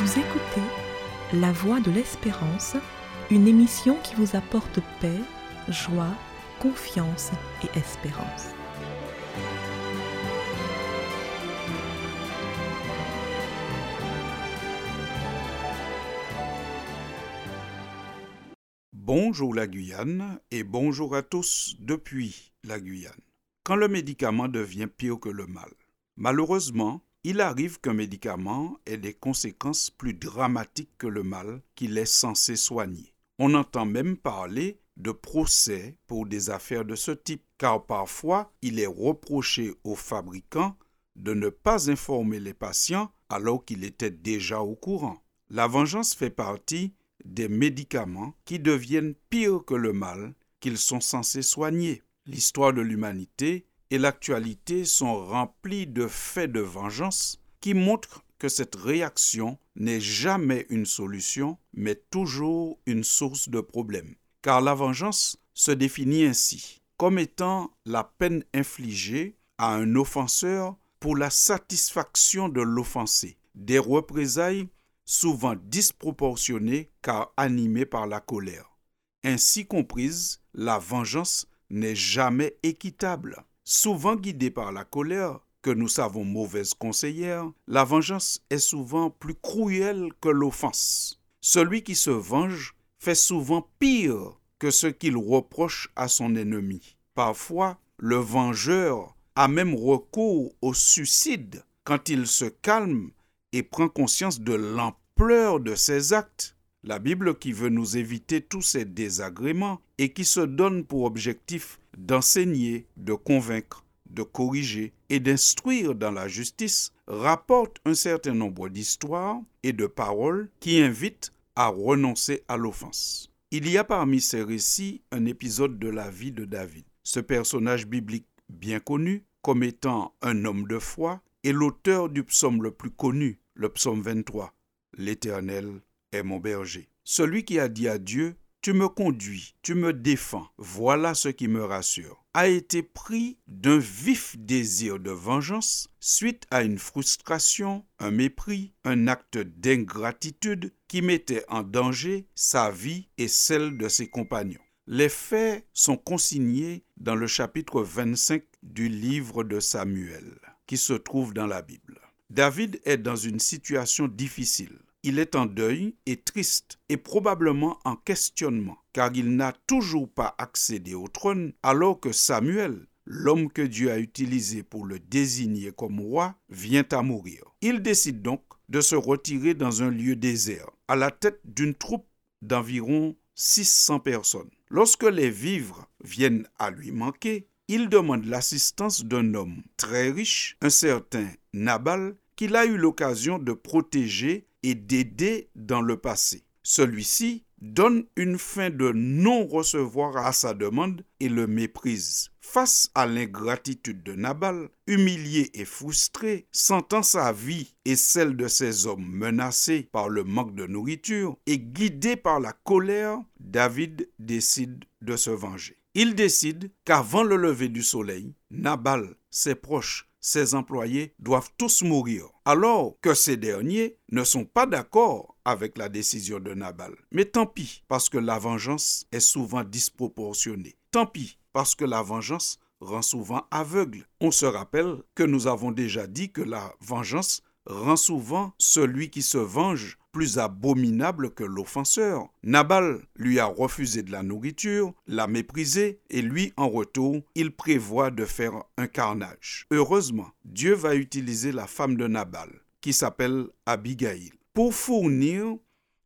Vous écoutez La Voix de l'Espérance, une émission qui vous apporte paix, joie, confiance et espérance. Bonjour la Guyane et bonjour à tous depuis la Guyane. Quand le médicament devient pire que le mal. Malheureusement, il arrive qu'un médicament ait des conséquences plus dramatiques que le mal qu'il est censé soigner. On entend même parler de procès pour des affaires de ce type, car parfois il est reproché aux fabricants de ne pas informer les patients alors qu'il était déjà au courant. La vengeance fait partie des médicaments qui deviennent pires que le mal qu'ils sont censés soigner. L'histoire de l'humanité et l'actualité sont remplies de faits de vengeance qui montrent que cette réaction n'est jamais une solution, mais toujours une source de problème. Car la vengeance se définit ainsi, comme étant la peine infligée à un offenseur pour la satisfaction de l'offensé, des représailles souvent disproportionnées car animées par la colère. Ainsi comprise, la vengeance n'est jamais équitable. Souvent guidée par la colère, que nous savons mauvaise conseillère, la vengeance est souvent plus cruelle que l'offense. Celui qui se venge fait souvent pire que ce qu'il reproche à son ennemi. Parfois, le vengeur a même recours au suicide quand il se calme et prend conscience de l'ampleur de ses actes. La Bible qui veut nous éviter tous ces désagréments et qui se donne pour objectif d'enseigner, de convaincre, de corriger et d'instruire dans la justice rapporte un certain nombre d'histoires et de paroles qui invitent à renoncer à l'offense. Il y a parmi ces récits un épisode de la vie de David. Ce personnage biblique bien connu comme étant un homme de foi est l'auteur du psaume le plus connu, le psaume 23. L'Éternel est mon berger. Celui qui a dit à Dieu, Tu me conduis, tu me défends, voilà ce qui me rassure, a été pris d'un vif désir de vengeance suite à une frustration, un mépris, un acte d'ingratitude qui mettait en danger sa vie et celle de ses compagnons. Les faits sont consignés dans le chapitre 25 du livre de Samuel, qui se trouve dans la Bible. David est dans une situation difficile. Il est en deuil et triste et probablement en questionnement, car il n'a toujours pas accédé au trône alors que Samuel, l'homme que Dieu a utilisé pour le désigner comme roi, vient à mourir. Il décide donc de se retirer dans un lieu désert, à la tête d'une troupe d'environ 600 personnes. Lorsque les vivres viennent à lui manquer, il demande l'assistance d'un homme très riche, un certain Nabal, qu'il a eu l'occasion de protéger et d'aider dans le passé. Celui-ci donne une fin de non-recevoir à sa demande et le méprise. Face à l'ingratitude de Nabal, humilié et frustré, sentant sa vie et celle de ses hommes menacées par le manque de nourriture et guidé par la colère, David décide de se venger. Il décide qu'avant le lever du soleil, Nabal, ses proches ses employés doivent tous mourir, alors que ces derniers ne sont pas d'accord avec la décision de Nabal. Mais tant pis, parce que la vengeance est souvent disproportionnée. Tant pis, parce que la vengeance rend souvent aveugle. On se rappelle que nous avons déjà dit que la vengeance rend souvent celui qui se venge plus abominable que l'offenseur. Nabal lui a refusé de la nourriture, l'a méprisé, et lui, en retour, il prévoit de faire un carnage. Heureusement, Dieu va utiliser la femme de Nabal, qui s'appelle Abigail, pour fournir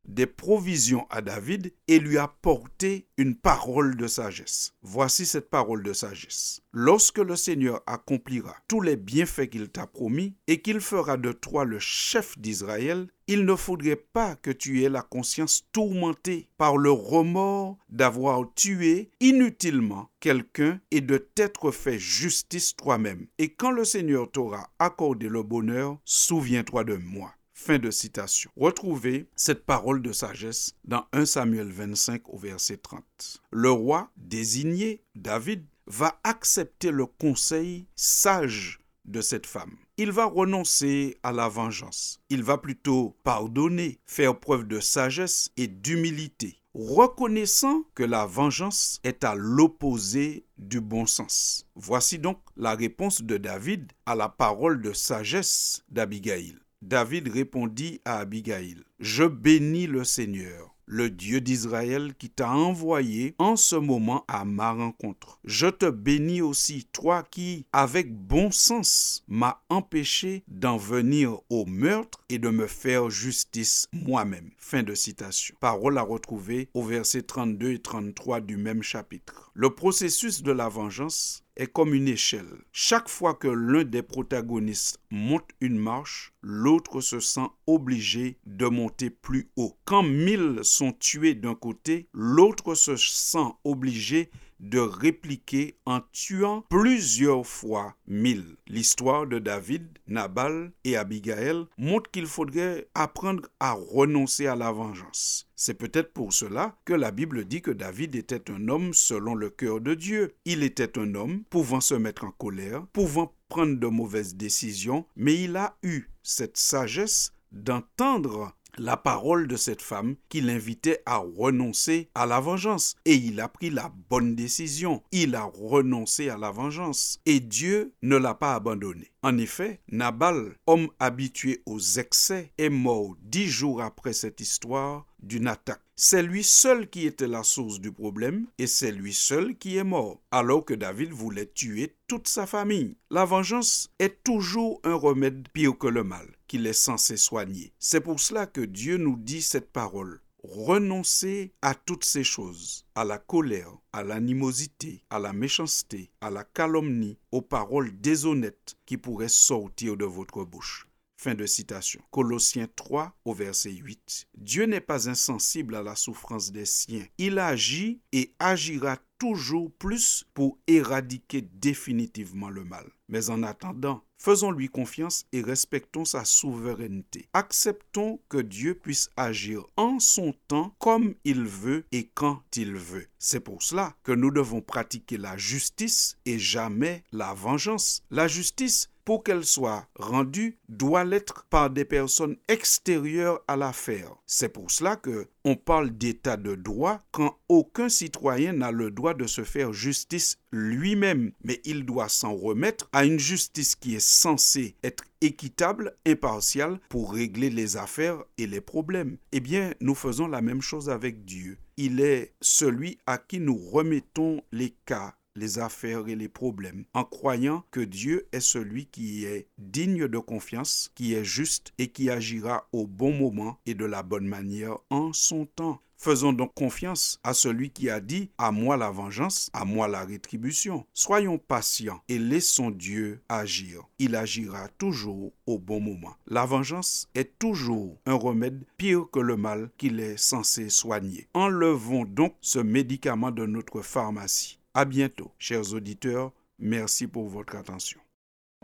des provisions à David et lui apporter une parole de sagesse. Voici cette parole de sagesse. Lorsque le Seigneur accomplira tous les bienfaits qu'il t'a promis et qu'il fera de toi le chef d'Israël, il ne faudrait pas que tu aies la conscience tourmentée par le remords d'avoir tué inutilement quelqu'un et de t'être fait justice toi-même. Et quand le Seigneur t'aura accordé le bonheur, souviens-toi de moi. Fin de citation. Retrouvez cette parole de sagesse dans 1 Samuel 25 au verset 30. Le roi désigné, David, va accepter le conseil sage de cette femme. Il va renoncer à la vengeance. Il va plutôt pardonner, faire preuve de sagesse et d'humilité, reconnaissant que la vengeance est à l'opposé du bon sens. Voici donc la réponse de David à la parole de sagesse d'Abigail. David répondit à Abigail, Je bénis le Seigneur le Dieu d'Israël qui t'a envoyé en ce moment à ma rencontre. Je te bénis aussi, toi qui, avec bon sens, m'as empêché d'en venir au meurtre et de me faire justice moi-même. Fin de citation. Parole à retrouver au verset 32 et 33 du même chapitre. Le processus de la vengeance est comme une échelle. Chaque fois que l'un des protagonistes monte une marche, l'autre se sent obligé de monter plus haut. Quand mille sont tués d'un côté, l'autre se sent obligé de répliquer en tuant plusieurs fois mille. L'histoire de David, Nabal et Abigail montre qu'il faudrait apprendre à renoncer à la vengeance. C'est peut-être pour cela que la Bible dit que David était un homme selon le cœur de Dieu. Il était un homme pouvant se mettre en colère, pouvant prendre de mauvaises décisions, mais il a eu cette sagesse d'entendre la parole de cette femme qui l'invitait à renoncer à la vengeance. Et il a pris la bonne décision. Il a renoncé à la vengeance. Et Dieu ne l'a pas abandonné. En effet, Nabal, homme habitué aux excès, est mort dix jours après cette histoire d'une attaque. C'est lui seul qui était la source du problème et c'est lui seul qui est mort, alors que David voulait tuer toute sa famille. La vengeance est toujours un remède pire que le mal est censé soigner. C'est pour cela que Dieu nous dit cette parole. Renoncez à toutes ces choses, à la colère, à l'animosité, à la méchanceté, à la calomnie, aux paroles déshonnêtes qui pourraient sortir de votre bouche. Fin de citation. Colossiens 3 au verset 8. Dieu n'est pas insensible à la souffrance des siens. Il agit et agira toujours plus pour éradiquer définitivement le mal. Mais en attendant, faisons-lui confiance et respectons sa souveraineté. Acceptons que Dieu puisse agir en son temps comme il veut et quand il veut. C'est pour cela que nous devons pratiquer la justice et jamais la vengeance. La justice pour qu'elle soit rendue, doit l'être par des personnes extérieures à l'affaire. C'est pour cela que on parle d'état de droit quand aucun citoyen n'a le droit de se faire justice lui-même, mais il doit s'en remettre à une justice qui est censée être équitable, impartiale pour régler les affaires et les problèmes. Eh bien, nous faisons la même chose avec Dieu. Il est celui à qui nous remettons les cas les affaires et les problèmes en croyant que Dieu est celui qui est digne de confiance, qui est juste et qui agira au bon moment et de la bonne manière en son temps. Faisons donc confiance à celui qui a dit À moi la vengeance, à moi la rétribution. Soyons patients et laissons Dieu agir. Il agira toujours au bon moment. La vengeance est toujours un remède pire que le mal qu'il est censé soigner. Enlevons donc ce médicament de notre pharmacie. À bientôt, chers auditeurs. Merci pour votre attention.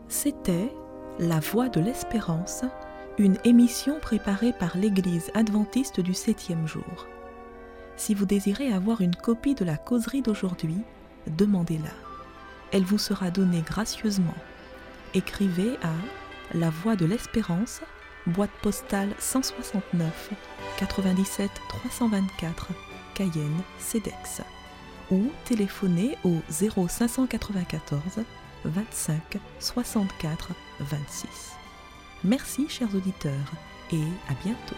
C'était La Voix de l'Espérance, une émission préparée par l'Église adventiste du septième jour. Si vous désirez avoir une copie de la causerie d'aujourd'hui, demandez-la. Elle vous sera donnée gracieusement. Écrivez à La Voix de l'Espérance, boîte postale 169 97 324, Cayenne, CEDEX ou téléphonez au 0594 25 64 26. Merci chers auditeurs et à bientôt.